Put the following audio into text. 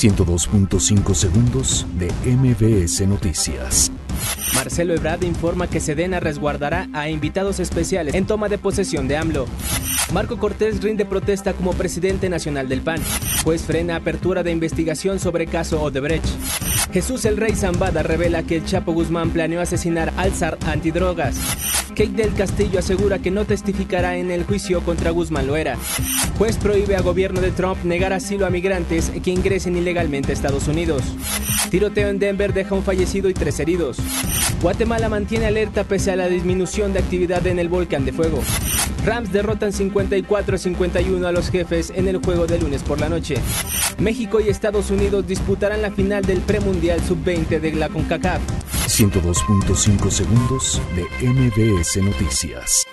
102.5 segundos de MBS Noticias. Marcelo Ebrard informa que Sedena resguardará a invitados especiales en toma de posesión de AMLO. Marco Cortés rinde protesta como presidente nacional del PAN. Juez frena apertura de investigación sobre caso Odebrecht. Jesús el Rey Zambada revela que el Chapo Guzmán planeó asesinar al zar antidrogas. Kate del Castillo asegura que no testificará en el juicio contra Guzmán Loera. Juez prohíbe a gobierno de Trump negar asilo a migrantes que ingresen ilegalmente a Estados Unidos. Tiroteo en Denver deja un fallecido y tres heridos. Guatemala mantiene alerta pese a la disminución de actividad en el volcán de fuego. Rams derrotan 54-51 a los jefes en el juego de lunes por la noche. México y Estados Unidos disputarán la final del premundial sub-20 de la CONCACAF. 102.5 segundos de MBS Noticias.